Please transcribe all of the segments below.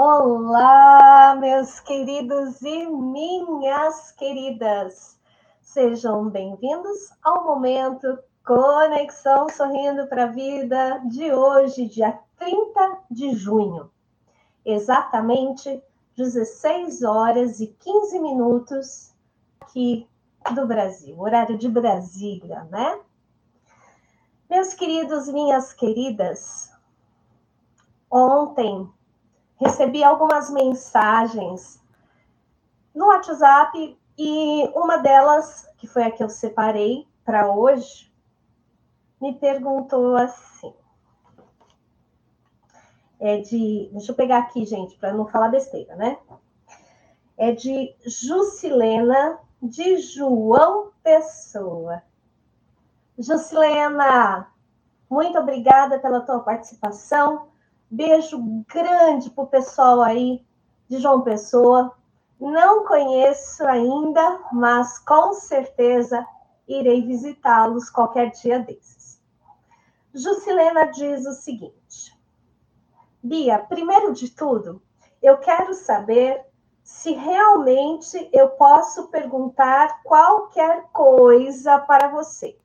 Olá, meus queridos e minhas queridas. Sejam bem-vindos ao momento Conexão Sorrindo para a Vida de hoje, dia 30 de junho. Exatamente 16 horas e 15 minutos aqui do Brasil, horário de Brasília, né? Meus queridos, minhas queridas, ontem recebi algumas mensagens no WhatsApp e uma delas, que foi a que eu separei para hoje, me perguntou assim. É de. Deixa eu pegar aqui, gente, para não falar besteira, né? É de Jusilena de João Pessoa. Jusilena, muito obrigada pela tua participação. Beijo grande para o pessoal aí de João Pessoa. Não conheço ainda, mas com certeza irei visitá-los qualquer dia desses. Jusilena diz o seguinte: Bia, primeiro de tudo, eu quero saber se realmente eu posso perguntar qualquer coisa para você.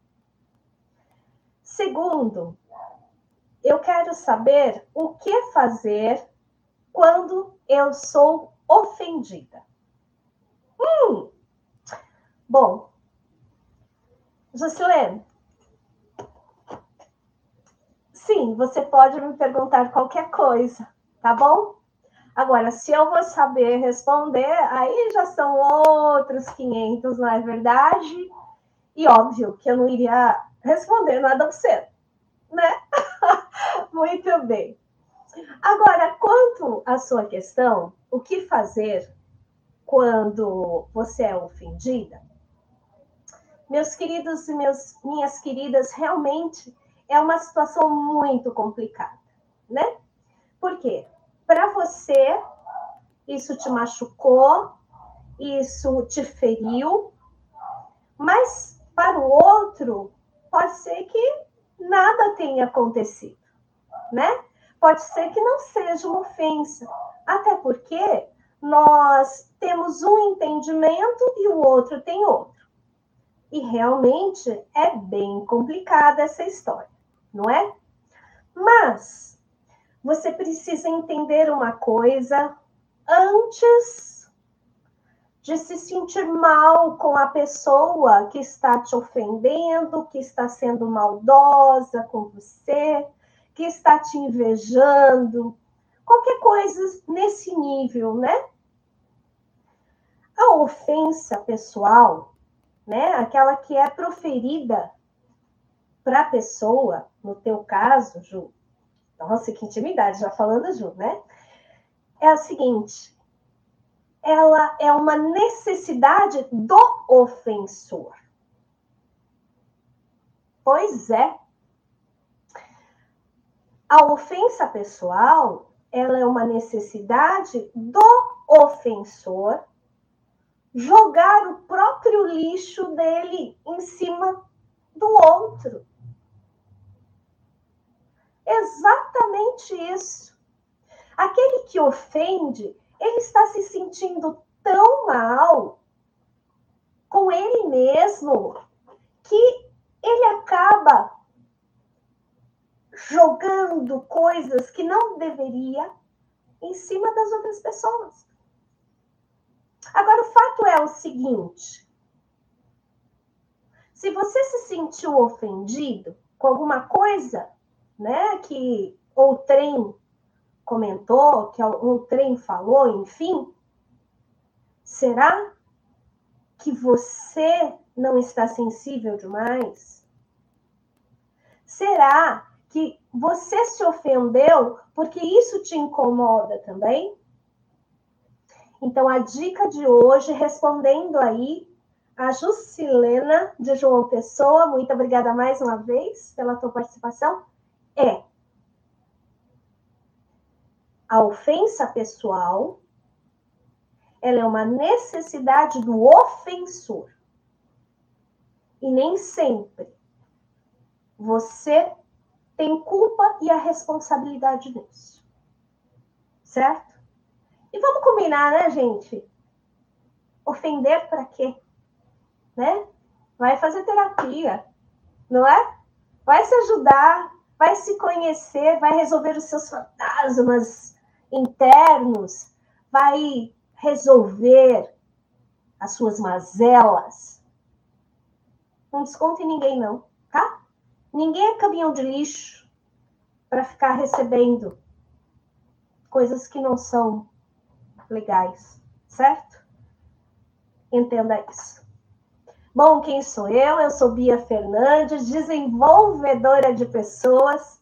Segundo, eu quero saber o que fazer quando eu sou ofendida. Hum, bom, Jocelyn, sim, você pode me perguntar qualquer coisa, tá bom? Agora, se eu vou saber responder, aí já são outros 500, não é verdade? E óbvio que eu não iria responder nada você, né? Muito bem. Agora, quanto à sua questão, o que fazer quando você é ofendida? Meus queridos e meus, minhas queridas, realmente é uma situação muito complicada, né? Por quê? Para você, isso te machucou, isso te feriu, mas para o outro, pode ser que nada tenha acontecido, né? Pode ser que não seja uma ofensa, até porque nós temos um entendimento e o outro tem outro. E realmente é bem complicada essa história, não é? Mas você precisa entender uma coisa antes de se sentir mal com a pessoa que está te ofendendo, que está sendo maldosa com você, que está te invejando, qualquer coisa nesse nível, né? A ofensa pessoal, né, aquela que é proferida para a pessoa, no teu caso, Ju, nossa, que intimidade, já falando, Ju, né? É a seguinte: ela é uma necessidade do ofensor. Pois é. A ofensa pessoal, ela é uma necessidade do ofensor jogar o próprio lixo dele em cima do outro. Exatamente isso. Aquele que ofende, ele está se sentindo tão mal com ele mesmo que ele acaba jogando coisas que não deveria em cima das outras pessoas. Agora, o fato é o seguinte: se você se sentiu ofendido com alguma coisa, né, que o trem comentou, que o trem falou, enfim, será que você não está sensível demais? Será que você se ofendeu porque isso te incomoda também? Então, a dica de hoje, respondendo aí a Jusilena de João Pessoa, muito obrigada mais uma vez pela tua participação, é a ofensa pessoal, ela é uma necessidade do ofensor. E nem sempre você tem culpa e a responsabilidade nisso. Certo? E vamos combinar, né, gente? Ofender para quê? Né? Vai fazer terapia, não é? Vai se ajudar, vai se conhecer, vai resolver os seus fantasmas internos, vai resolver as suas mazelas. Não desconte ninguém, não, tá? Ninguém é caminhão de lixo para ficar recebendo coisas que não são legais, certo? Entenda isso. Bom, quem sou eu? Eu sou Bia Fernandes, desenvolvedora de pessoas,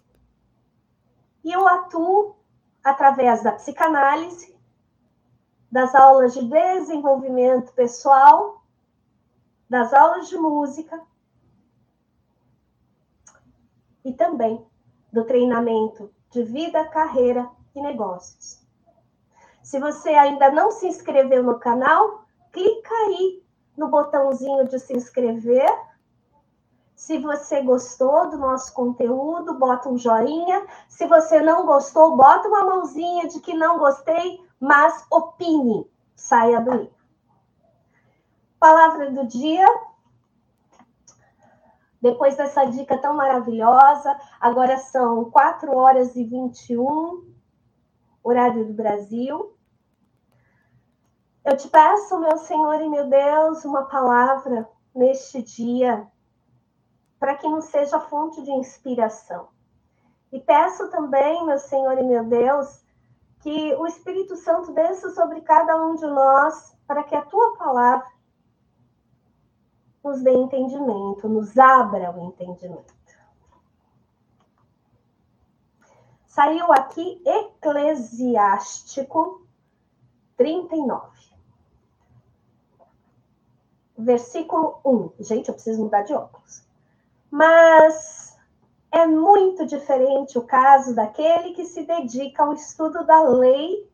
e eu atuo através da psicanálise, das aulas de desenvolvimento pessoal, das aulas de música e também do treinamento de vida, carreira e negócios. Se você ainda não se inscreveu no canal, clica aí no botãozinho de se inscrever. Se você gostou do nosso conteúdo, bota um joinha. Se você não gostou, bota uma mãozinha de que não gostei, mas opine. Saia do livro. Palavra do dia. Depois dessa dica tão maravilhosa, agora são 4 horas e 21, horário do Brasil. Eu te peço, meu Senhor e meu Deus, uma palavra neste dia, para que não seja fonte de inspiração. E peço também, meu Senhor e meu Deus, que o Espírito Santo desça sobre cada um de nós, para que a tua palavra nos dê entendimento, nos abra o entendimento. Saiu aqui Eclesiástico 39 versículo 1. Gente, eu preciso mudar de óculos. Mas é muito diferente o caso daquele que se dedica ao estudo da lei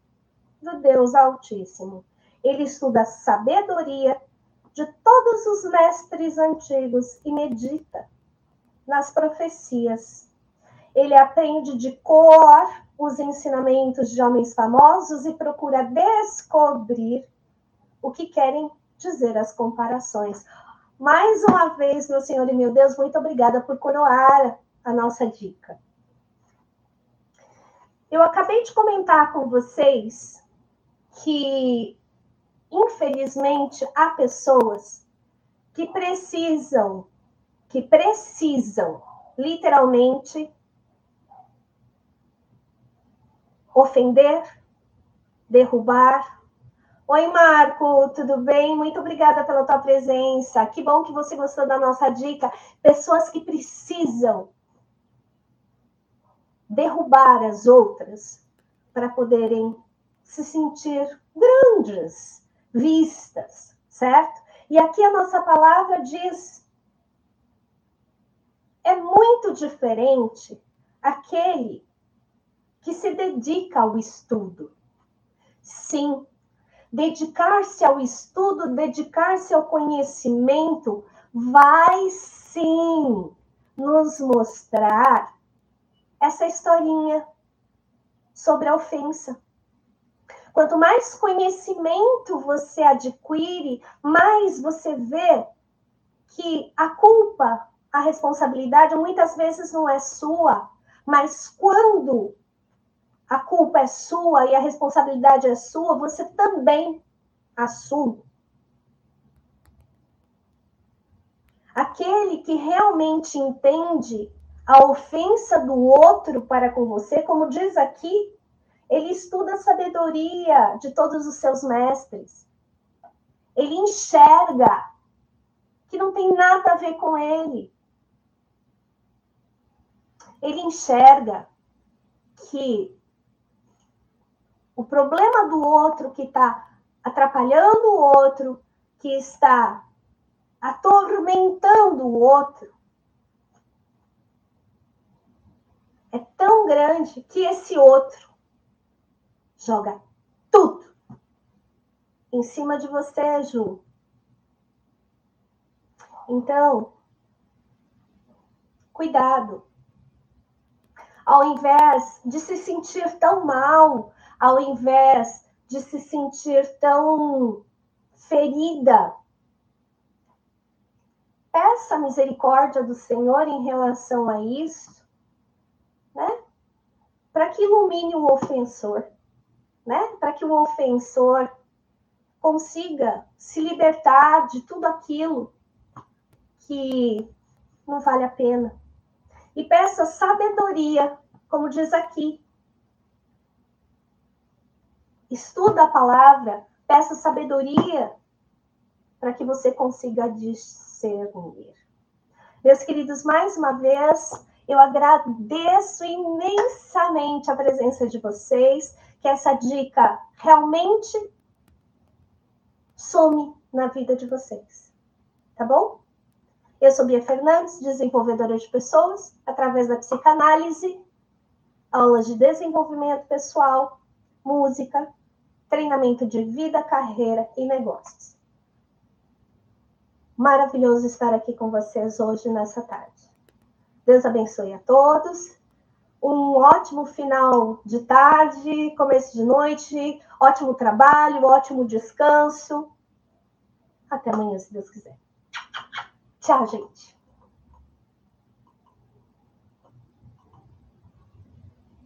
do Deus Altíssimo. Ele estuda sabedoria de todos os mestres antigos e medita nas profecias. Ele aprende de cor os ensinamentos de homens famosos e procura descobrir o que querem dizer as comparações. Mais uma vez, meu Senhor e meu Deus, muito obrigada por coroar a nossa dica. Eu acabei de comentar com vocês que, infelizmente, há pessoas que precisam, que precisam, literalmente, ofender, derrubar, Oi, Marco, tudo bem? Muito obrigada pela tua presença. Que bom que você gostou da nossa dica. Pessoas que precisam derrubar as outras para poderem se sentir grandes, vistas, certo? E aqui a nossa palavra diz: é muito diferente aquele que se dedica ao estudo. Sim, dedicar-se ao estudo, dedicar-se ao conhecimento, vai sim nos mostrar essa historinha sobre a ofensa. Quanto mais conhecimento você adquire, mais você vê que a culpa, a responsabilidade muitas vezes não é sua, mas quando a culpa é sua e a responsabilidade é sua, você também assume. Aquele que realmente entende a ofensa do outro para com você, como diz aqui, ele estuda a sabedoria de todos os seus mestres. Ele enxerga que não tem nada a ver com ele. Ele enxerga que o problema do outro que está atrapalhando o outro, que está atormentando o outro, é tão grande que esse outro joga tudo em cima de você, Ju. Então, cuidado. Ao invés de se sentir tão mal ao invés de se sentir tão ferida. Peça a misericórdia do Senhor em relação a isso, né? Para que ilumine o ofensor, né? Para que o ofensor consiga se libertar de tudo aquilo que não vale a pena. E peça sabedoria, como diz aqui. Estuda a palavra, peça sabedoria para que você consiga discernir. Meus queridos, mais uma vez, eu agradeço imensamente a presença de vocês, que essa dica realmente some na vida de vocês. Tá bom? Eu sou Bia Fernandes, desenvolvedora de pessoas, através da psicanálise, aulas de desenvolvimento pessoal, música, treinamento de vida, carreira e negócios. Maravilhoso estar aqui com vocês hoje nessa tarde. Deus abençoe a todos. Um ótimo final de tarde, começo de noite, ótimo trabalho, ótimo descanso. Até amanhã, se Deus quiser. Tchau, gente.